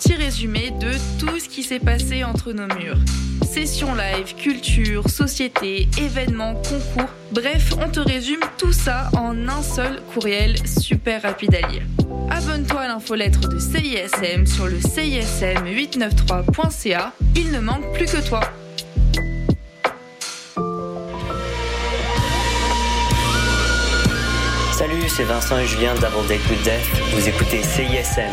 petit résumé de tout ce qui s'est passé entre nos murs. Sessions live, culture, société, événements, concours. Bref, on te résume tout ça en un seul courriel super rapide à lire. Abonne-toi à l'infolettre de CISM sur le CISM893.ca. Il ne manque plus que toi. Salut, c'est Vincent et Julien d'Avant Death. Vous écoutez CISM.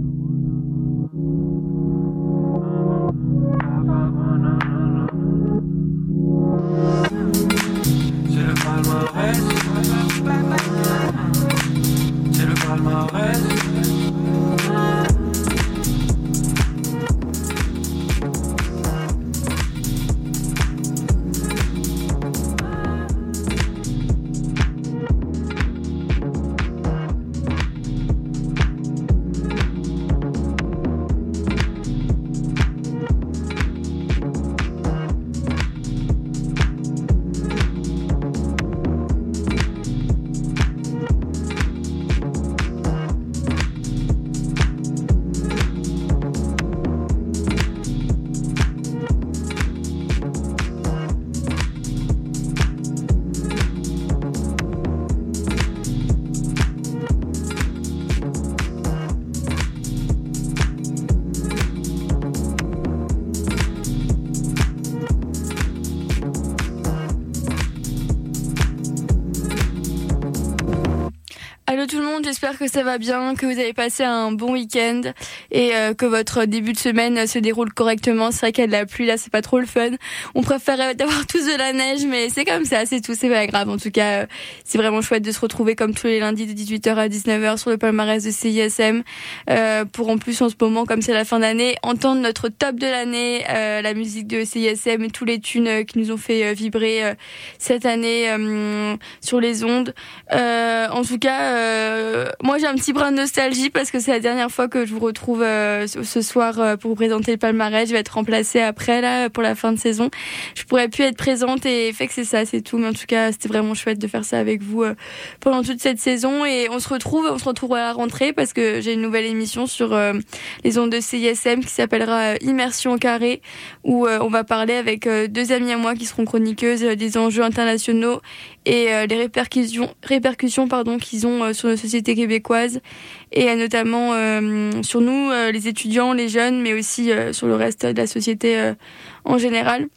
J'espère que ça va bien, que vous avez passé un bon week-end et euh, que votre début de semaine euh, se déroule correctement. C'est vrai qu'il y a de la pluie là, c'est pas trop le fun. On préférait d'avoir tous de la neige, mais c'est comme ça, c'est tout, c'est pas grave. En tout cas, euh, c'est vraiment chouette de se retrouver comme tous les lundis de 18h à 19h sur le palmarès de CISM euh, pour en plus en ce moment, comme c'est la fin d'année, entendre notre top de l'année, euh, la musique de CISM et tous les tunes euh, qui nous ont fait euh, vibrer euh, cette année euh, sur les ondes. Euh, en tout cas, euh, moi j'ai un petit brin de nostalgie parce que c'est la dernière fois que je vous retrouve euh, ce soir euh, pour vous présenter le palmarès. Je vais être remplacée après là pour la fin de saison. Je pourrais plus être présente et fait que c'est ça, c'est tout. Mais en tout cas, c'était vraiment chouette de faire ça avec vous euh, pendant toute cette saison et on se retrouve, on se retrouve à la rentrée parce que j'ai une nouvelle émission sur les ondes de CISM qui s'appellera Immersion au carré où on va parler avec deux amies à moi qui seront chroniqueuses des enjeux internationaux et euh, les répercussions, répercussions pardon, qu'ils ont euh, sur nos sociétés québécoises et euh, notamment sur nous, les étudiants, les jeunes, mais aussi sur le reste de la société en général.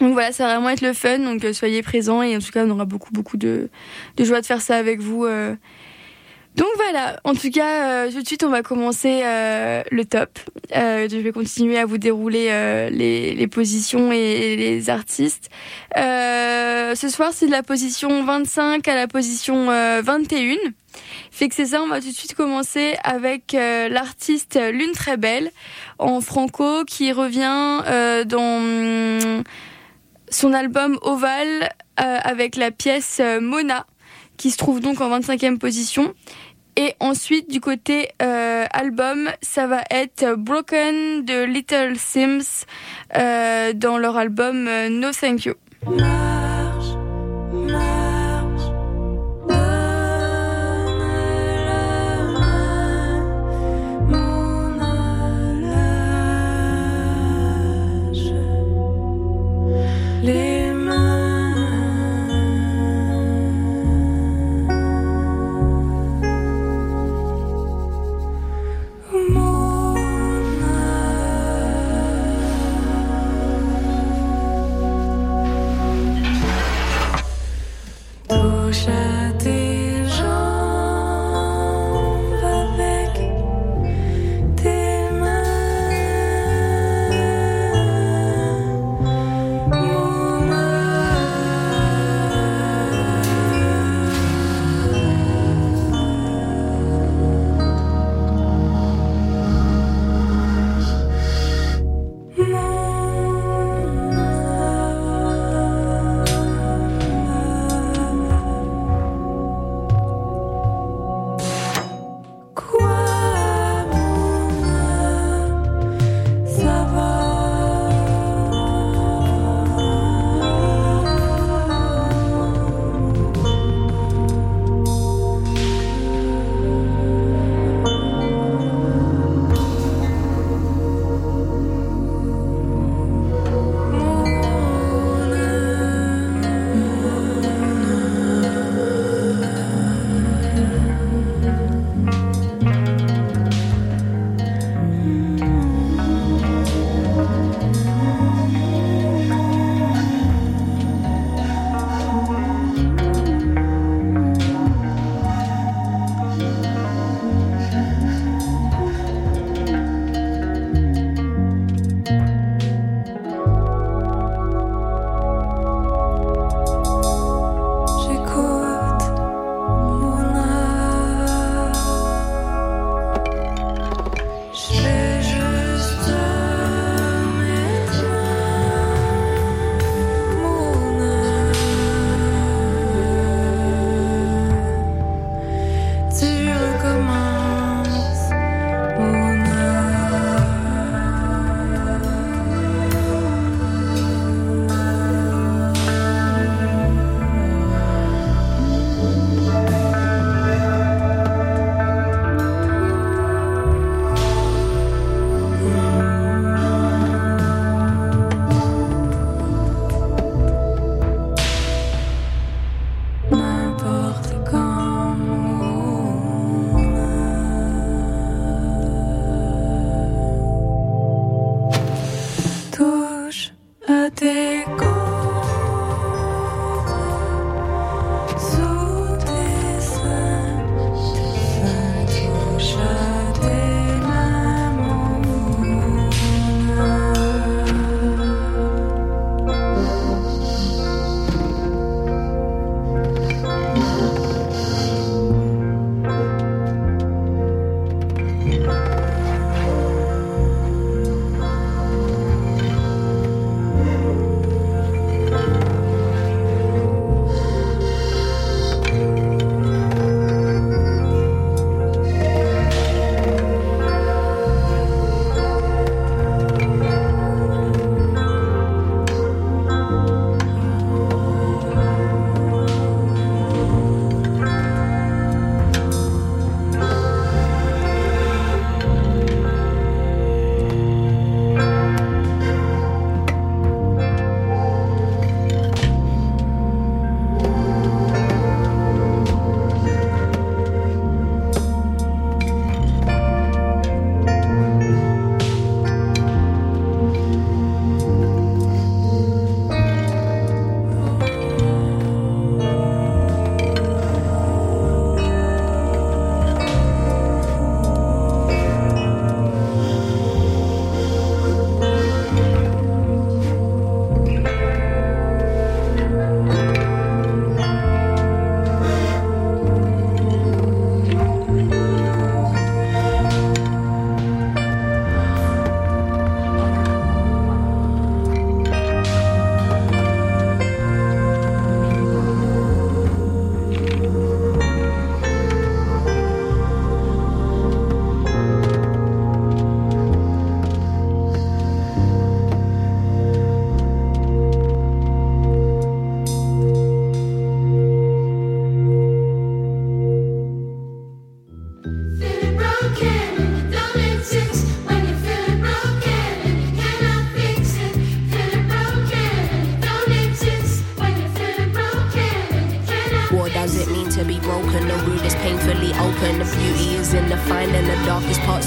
Donc voilà, ça va vraiment être le fun, donc soyez présents et en tout cas on aura beaucoup beaucoup de, de joie de faire ça avec vous. Euh. Donc voilà, en tout cas euh, tout de suite on va commencer euh, le top. Euh, je vais continuer à vous dérouler euh, les, les positions et, les artistes. Euh, ce soir c'est de la position 25 à la position euh, 21. Fait que c'est ça, on va tout de suite commencer avec euh, l'artiste Lune Très Belle en franco qui revient euh, dans son album Oval euh, avec la pièce euh, Mona qui se trouve donc en 25e position. Et ensuite, du côté euh, album, ça va être Broken de Little Sims euh, dans leur album euh, No Thank You.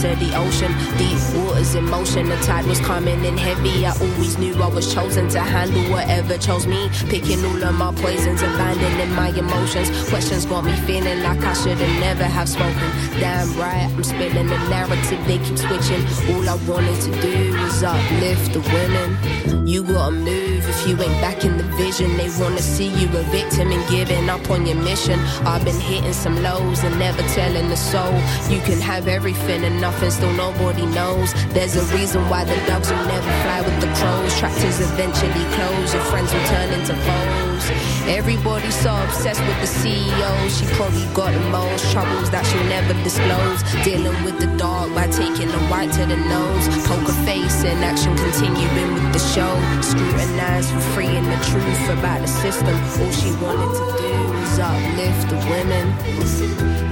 Of the ocean. Deep waters in motion, the tide was coming in heavy. I always knew I was chosen to handle whatever chose me. Picking all of my poisons, abandoning my emotions. Questions got me feeling like I should have never have spoken. Damn right, I'm spilling the narrative, they keep switching. All I wanted to do was uplift the women. You gotta move if you ain't back in the vision. They wanna see you a victim and giving up on your mission. I've been hitting some lows and never telling the soul. You can have everything and nothing, still nobody knows. There's a reason why the dogs will never fly with the crows. Tractors eventually close, your friends will turn into foes. Everybody's so obsessed with the CEO. She probably got the most troubles that she'll never disclose. Dealing with the dark by taking the white to the nose. Poker face in action, continuing with the show. Scrutinized for freeing the truth about the system. All she wanted to do was uplift the women.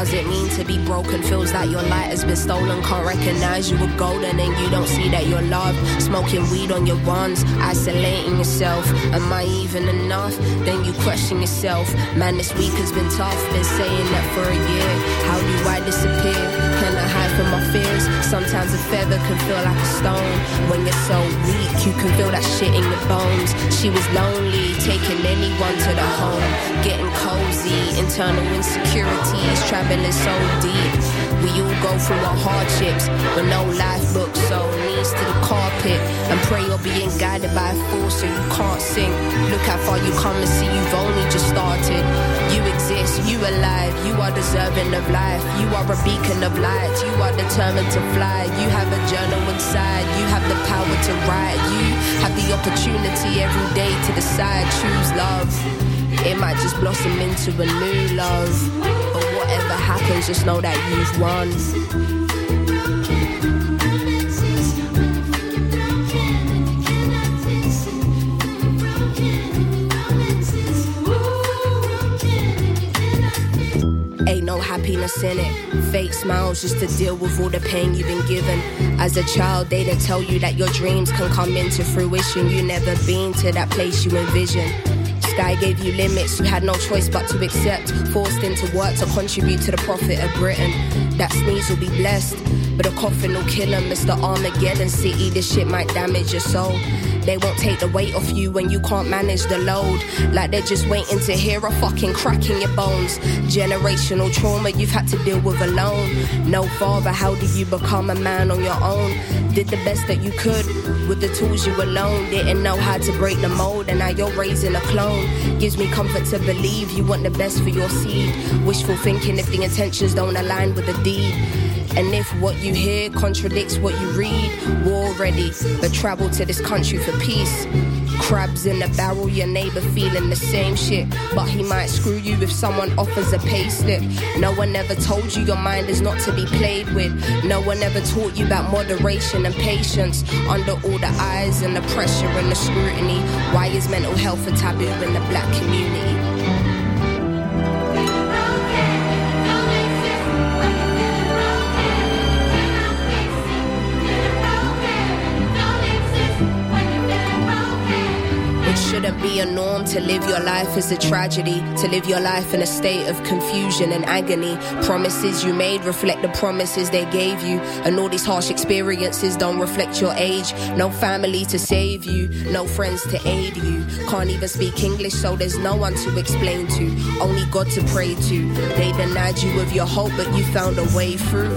Does it mean to be broken? Feels like your light has been stolen. Can't recognize you were golden and you don't see that you're loved. Smoking weed on your runs, isolating yourself. Am I even enough? Then you question yourself. Man, this week has been tough. Been saying that for a year. How do I disappear? My fears? Sometimes a feather can feel like a stone. When you're so weak, you can feel that shit in your bones. She was lonely, taking anyone to the home. Getting cozy, internal insecurities, traveling so deep. We all go through our hardships, but no life book, so knees to the carpet and pray you're being guided by a force so you can't sink. Look how far you come and see you've only just started. You exist, you alive, you are deserving of life. You are a beacon of light, you are determined to fly. You have a journal inside, you have the power to write. You have the opportunity every day to decide, choose love. It might just blossom into a new love. But whatever happens, just know that you've won. Happiness in it. Fake smiles just to deal with all the pain you've been given. As a child, they didn't tell you that your dreams can come into fruition. You never been to that place you envision. Sky gave you limits, you had no choice but to accept. Forced into work to contribute to the profit of Britain. That sneeze will be blessed, but a coffin will kill him. It's the Armageddon city, this shit might damage your soul. They won't take the weight off you when you can't manage the load. Like they're just waiting to hear a fucking crack in your bones. Generational trauma you've had to deal with alone. No father, how do you become a man on your own? Did the best that you could with the tools you alone. Didn't know how to break the mold, and now you're raising a clone. Gives me comfort to believe you want the best for your seed. Wishful thinking if the intentions don't align with the deed. And if what you hear contradicts what you read, war ready, but travel to this country for peace. Crabs in the barrel, your neighbor feeling the same shit. But he might screw you if someone offers a pay slip. No one ever told you your mind is not to be played with. No one ever taught you about moderation and patience. Under all the eyes and the pressure and the scrutiny. Why is mental health a taboo in the black community? Shouldn't be a norm to live your life as a tragedy, to live your life in a state of confusion and agony. Promises you made reflect the promises they gave you, and all these harsh experiences don't reflect your age. No family to save you, no friends to aid you. Can't even speak English, so there's no one to explain to, only God to pray to. They denied you of your hope, but you found a way through.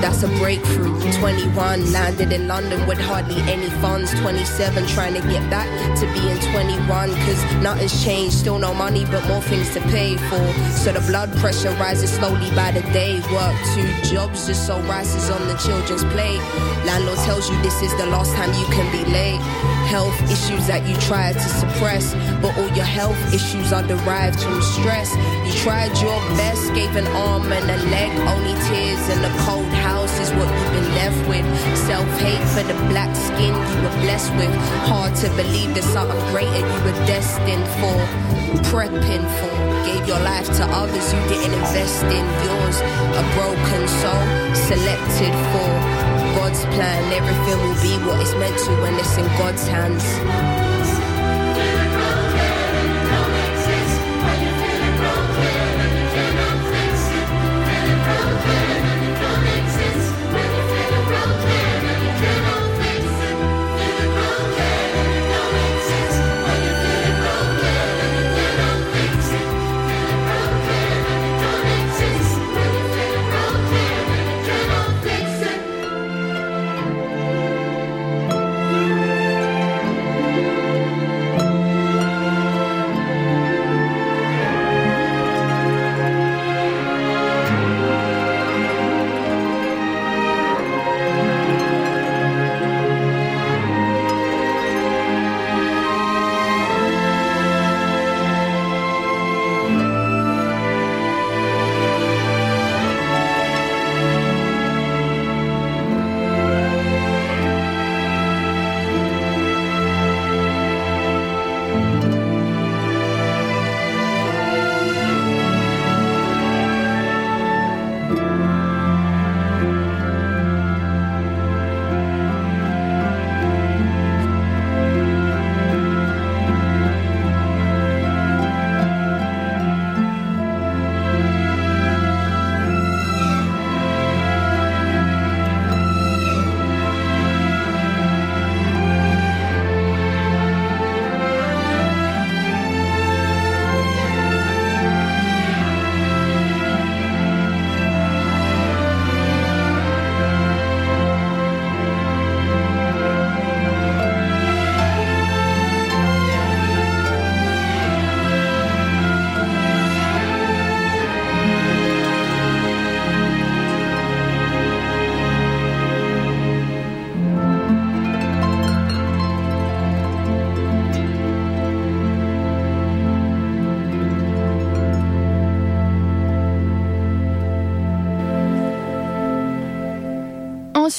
That's a breakthrough. 21, landed in London with hardly any funds. 27, trying to get back to being 21 cause nothing's changed. Still no money but more things to pay for. So the blood pressure rises slowly by the day. Work two jobs just so rises on the children's plate. Landlord tells you this is the last time you can be late. Health issues that you tried to suppress but all your health issues are derived from stress. You tried your best gave an arm and a leg only tears and the cold else is what you've been left with. Self hate for the black skin you were blessed with. Hard to believe there's something greater you were destined for. Prepping for. Gave your life to others you didn't invest in yours. A broken soul selected for. God's plan, everything will be what it's meant to when it's in God's hands.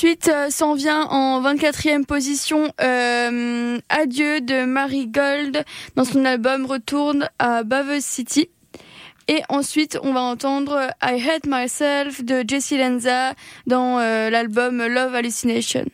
Ensuite, euh, s'en vient en 24e position euh, Adieu de Marie Gold dans son album Retourne à Bave City. Et ensuite, on va entendre I Hate Myself de Jessie Lenza dans euh, l'album Love Hallucination.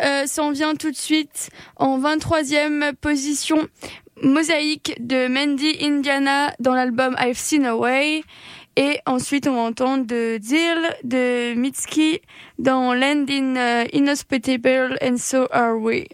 Euh, s'en vient tout de suite en 23e position. Mosaïque de Mandy Indiana dans l'album I've Seen Away. Et ensuite, on entend de Deal de Mitski dans Land in euh, Inhospitable and So Are We.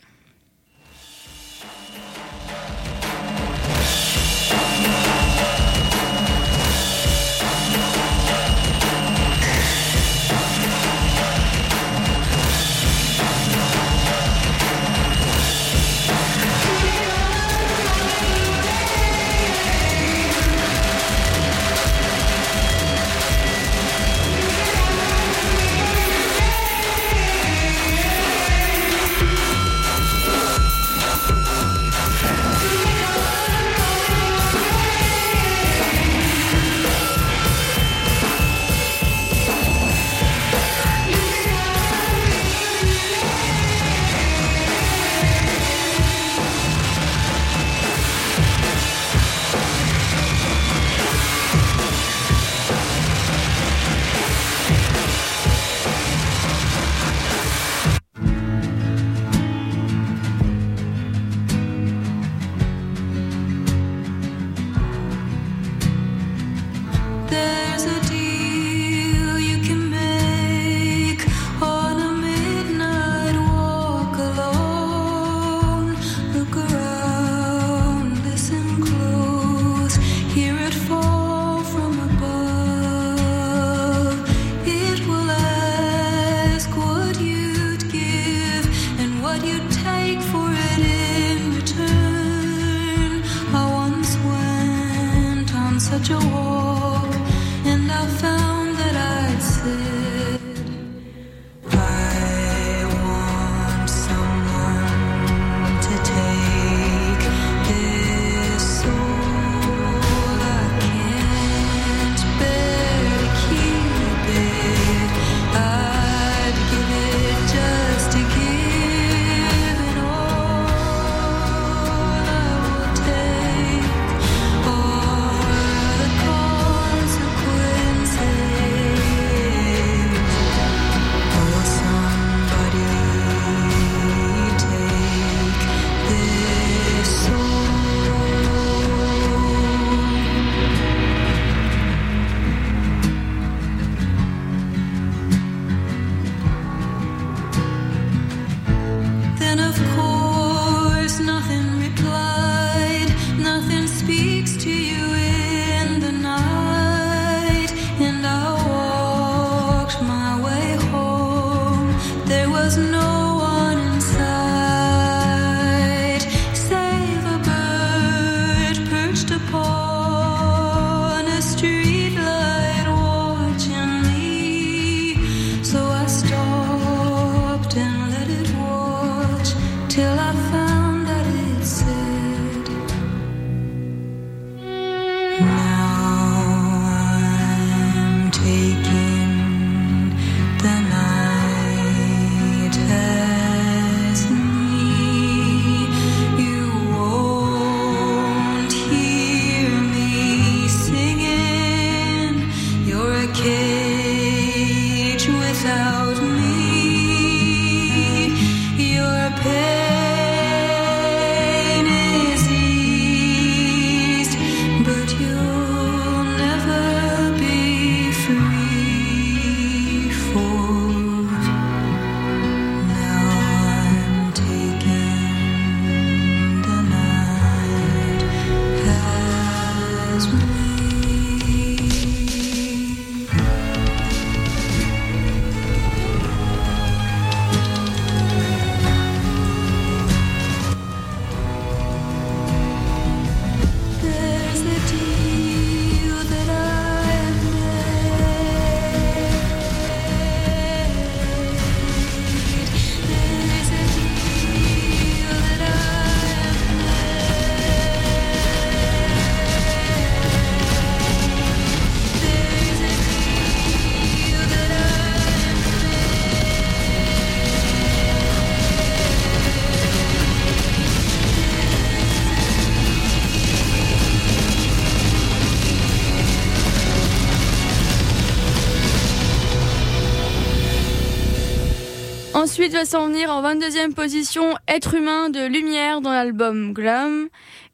Ensuite va s'en venir en 22e position Être humain de Lumière dans l'album Glam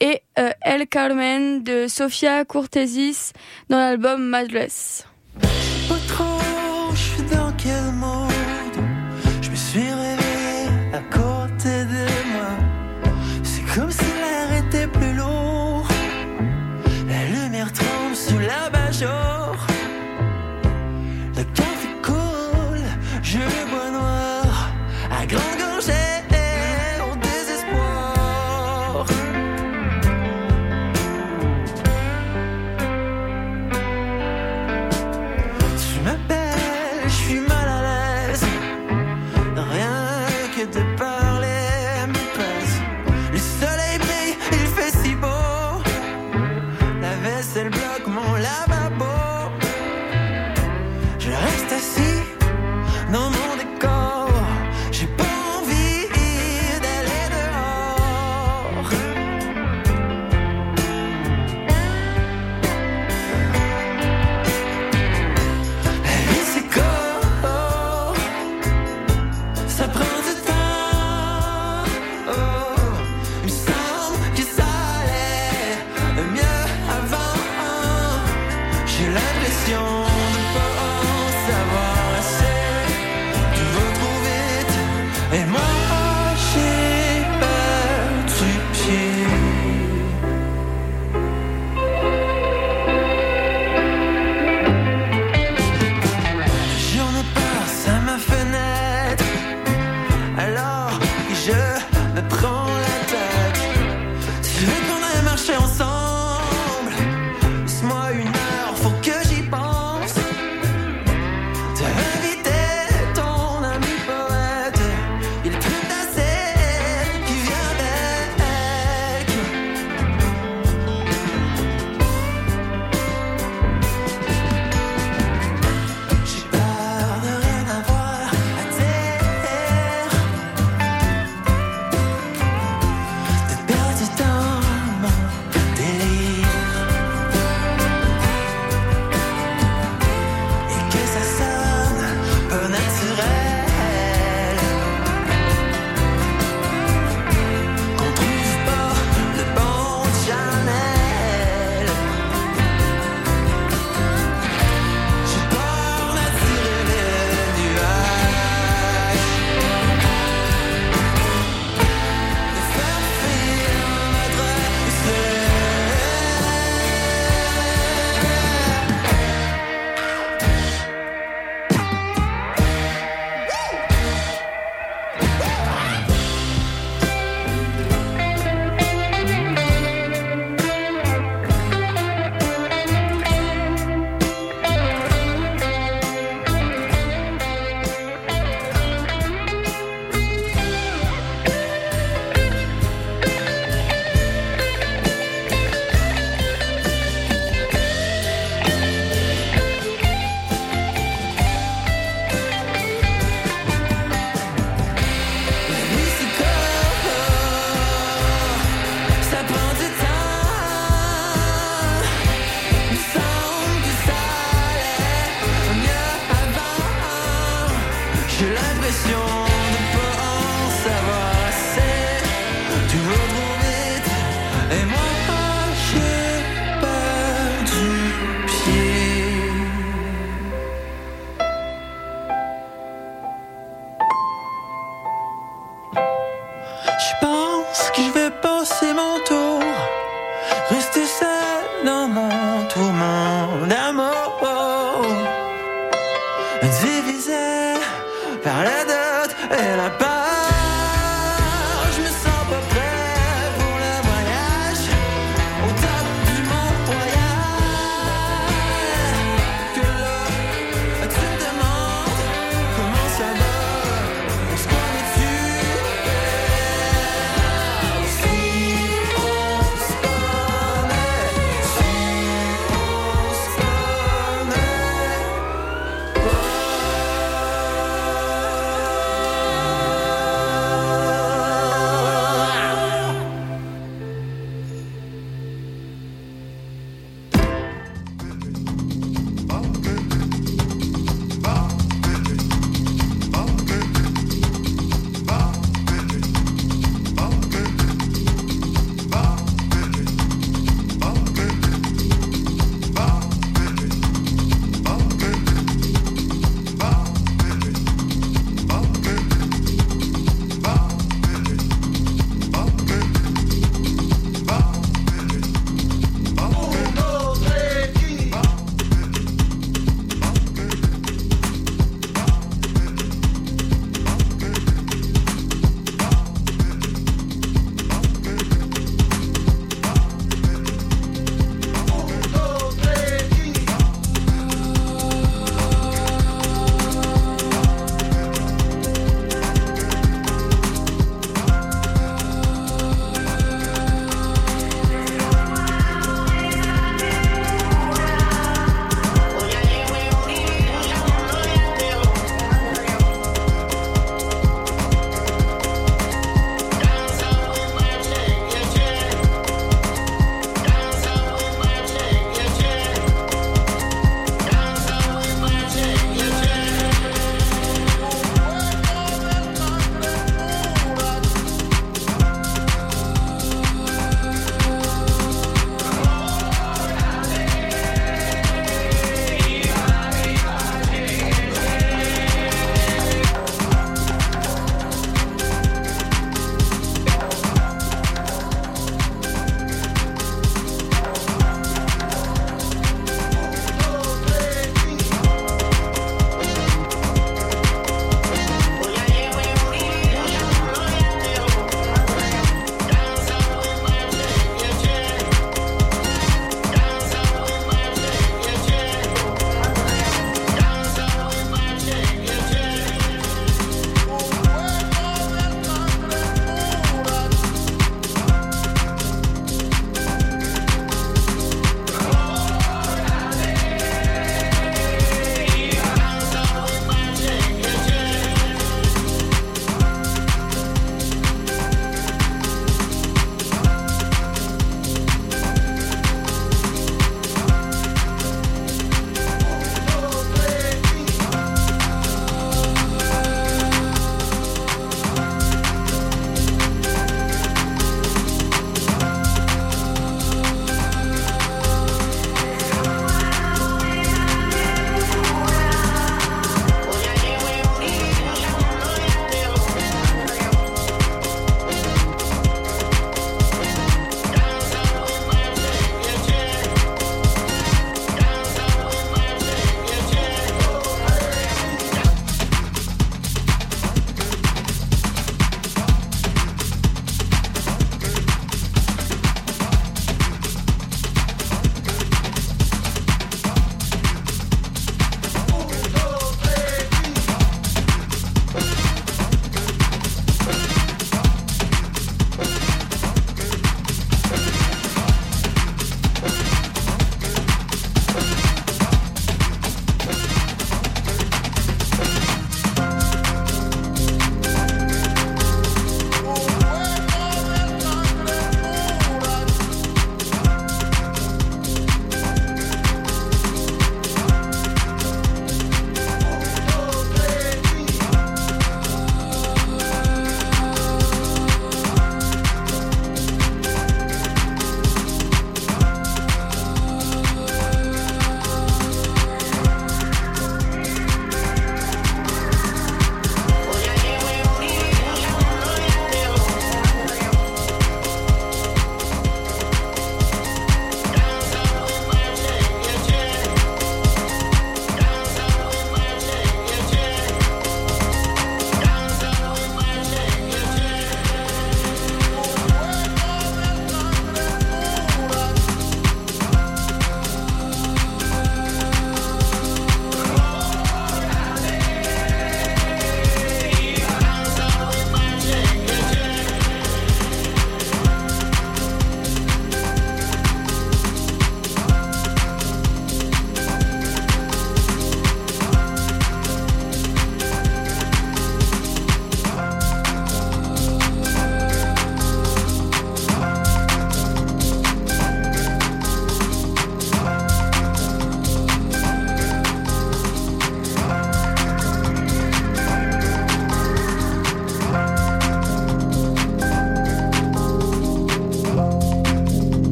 et euh, El Carmen de Sofia Cortésis dans l'album Madless. 能够谁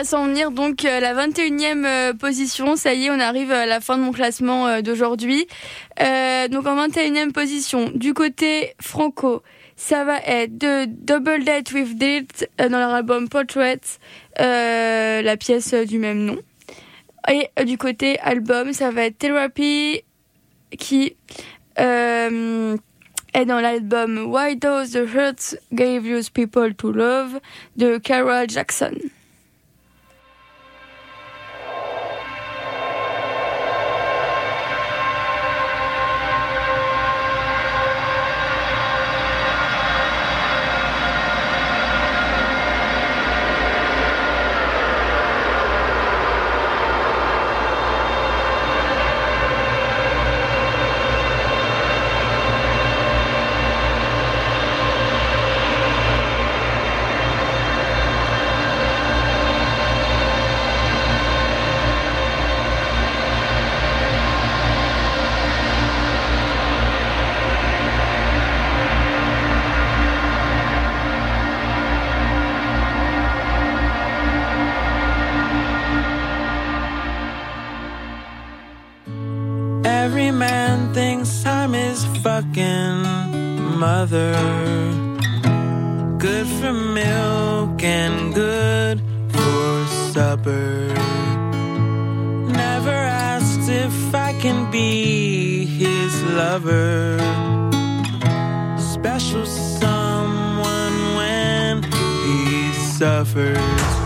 va s'en venir donc euh, la 21e euh, position. Ça y est, on arrive à la fin de mon classement euh, d'aujourd'hui. Donc en 21e position, du côté franco, ça va être de Double Date with euh, dans leur album Portrait, la pièce du même nom. Et du côté album, ça va être Therapy qui est dans l'album Why Does the Hurt Gave You People to Love de Carol Jackson. Special someone when he suffers.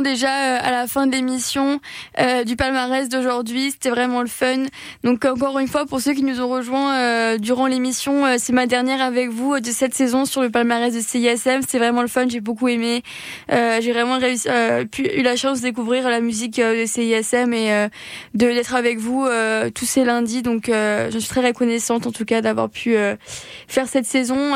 Déjà euh, à la fin de l'émission euh, du palmarès d'aujourd'hui. C'était vraiment le fun. Donc encore une fois, pour ceux qui nous ont rejoints euh, durant l'émission, c'est ma dernière avec vous de cette saison sur le palmarès de CISM. C'était vraiment le fun. J'ai beaucoup aimé. J'ai vraiment eu la chance de découvrir la musique de CISM et de d'être avec vous tous ces lundis. Donc je suis très reconnaissante en tout cas d'avoir pu faire cette saison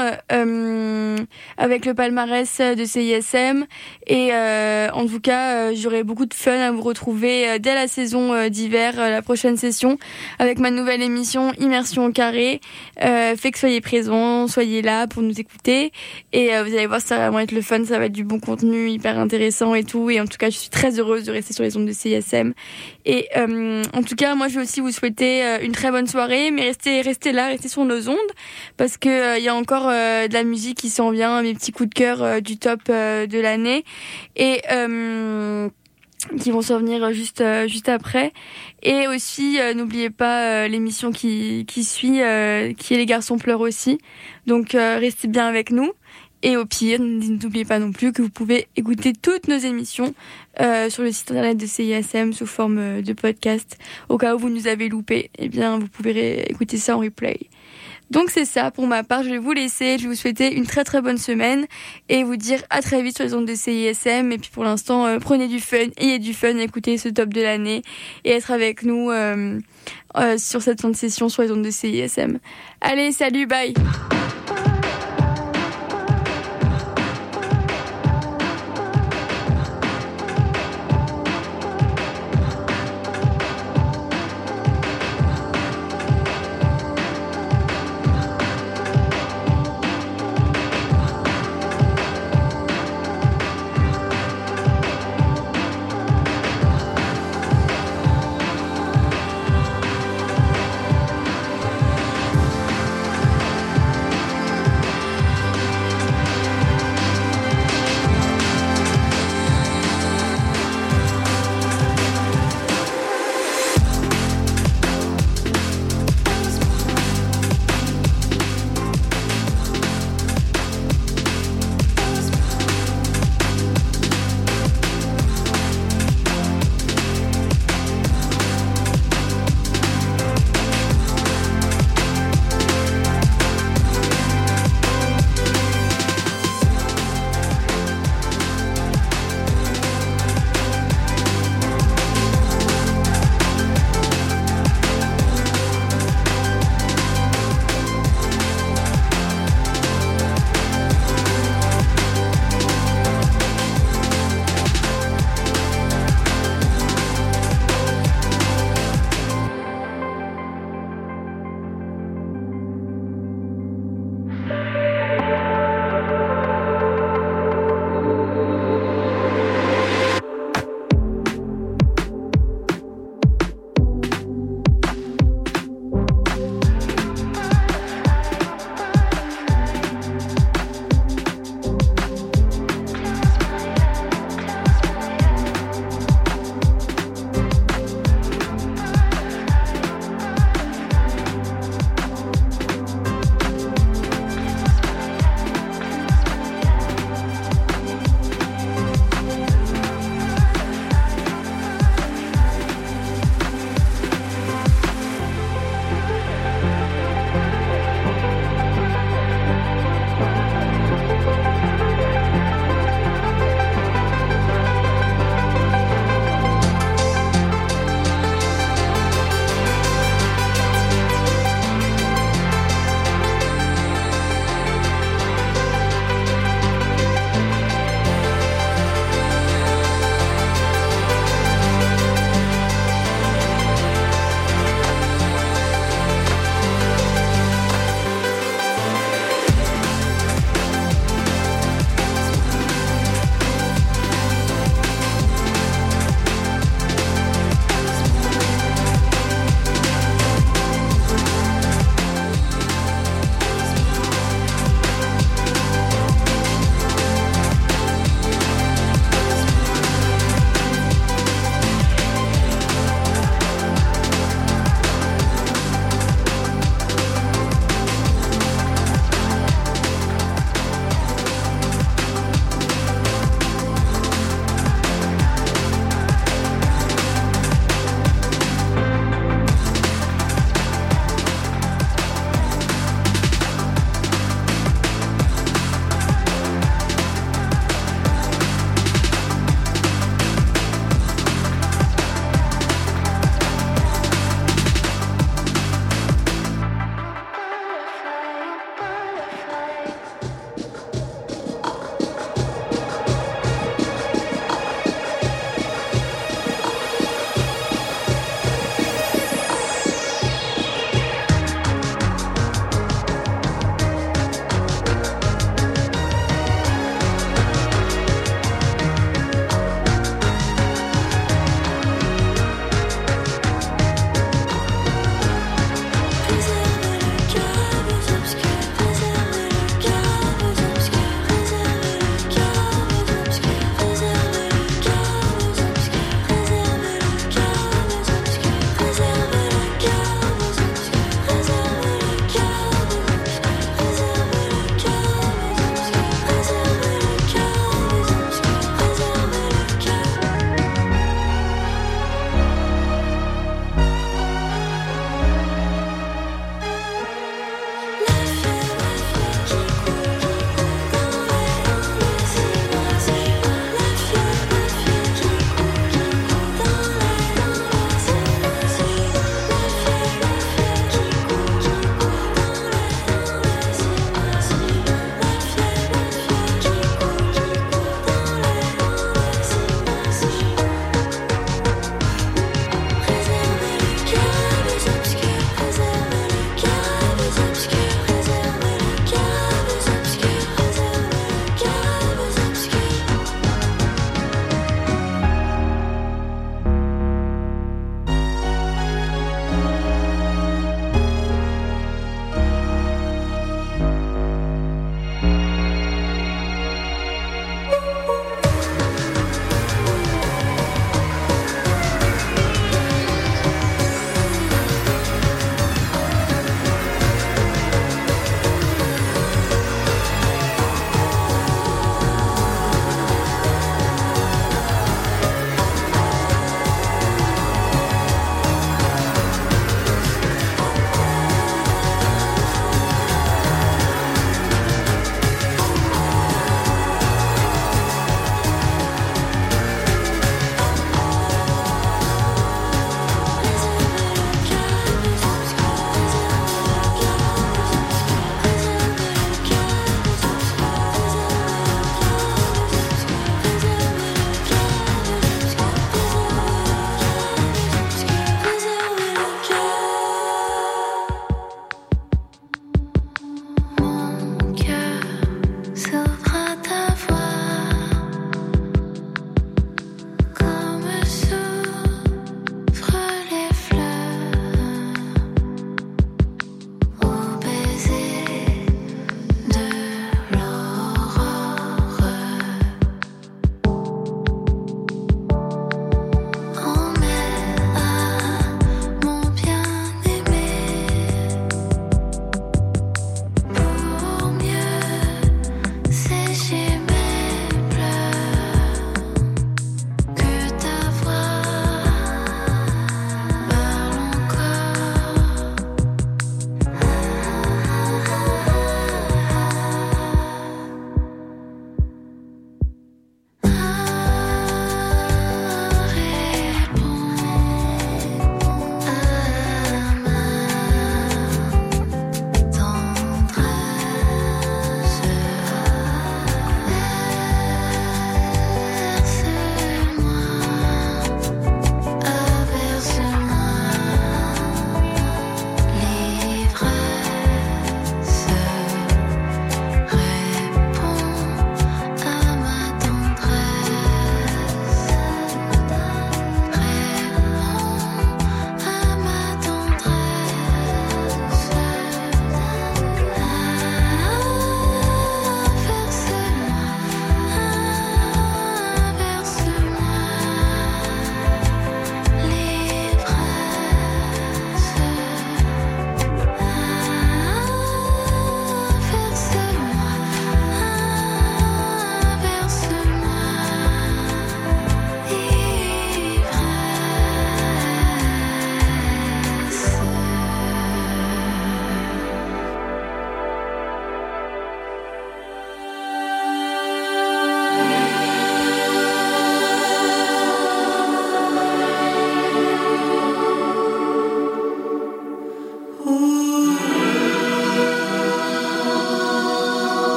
avec le palmarès de CISM. Et en tout cas, euh, j'aurai beaucoup de fun à vous retrouver euh, dès la saison euh, d'hiver, la prochaine session, avec ma nouvelle émission Immersion au carré. Fait que soyez présents, soyez là pour nous écouter. Et vous allez voir, ça va vraiment être le fun, ça va être du bon contenu, hyper intéressant et tout. Et en tout cas, je suis très heureuse de rester sur les ondes de CISM. Et euh, en tout cas, moi, je vais aussi vous souhaiter euh, une très bonne soirée, mais restez, restez là, restez sur nos ondes, parce que euh, il y a encore euh, de la musique qui s'en vient, mes petits coups de cœur du top de l'année, et qui vont s'en venir juste juste après. Et aussi, n'oubliez pas l'émission qui qui suit, qui est les garçons pleurent aussi. Donc restez bien avec nous. Et au pire, n'oubliez pas non plus que vous pouvez écouter toutes nos émissions euh, sur le site internet de CISM sous forme euh, de podcast. Au cas où vous nous avez loupé, eh bien, vous pouvez écouter ça en replay. Donc c'est ça pour ma part. Je vais vous laisser. Je vais vous souhaiter une très très bonne semaine et vous dire à très vite sur les ondes de CISM. Et puis pour l'instant, euh, prenez du fun, ayez du fun, écoutez ce top de l'année et être avec nous euh, euh, sur cette fin de session sur les ondes de CISM. Allez, salut, bye.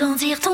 Sentir ton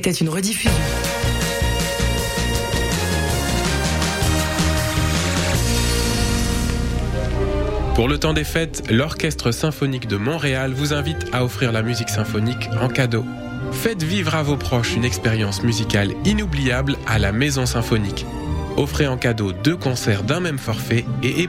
était une rediffusion. Pour le temps des fêtes, l'Orchestre symphonique de Montréal vous invite à offrir la musique symphonique en cadeau. Faites vivre à vos proches une expérience musicale inoubliable à la Maison Symphonique. Offrez en cadeau deux concerts d'un même forfait et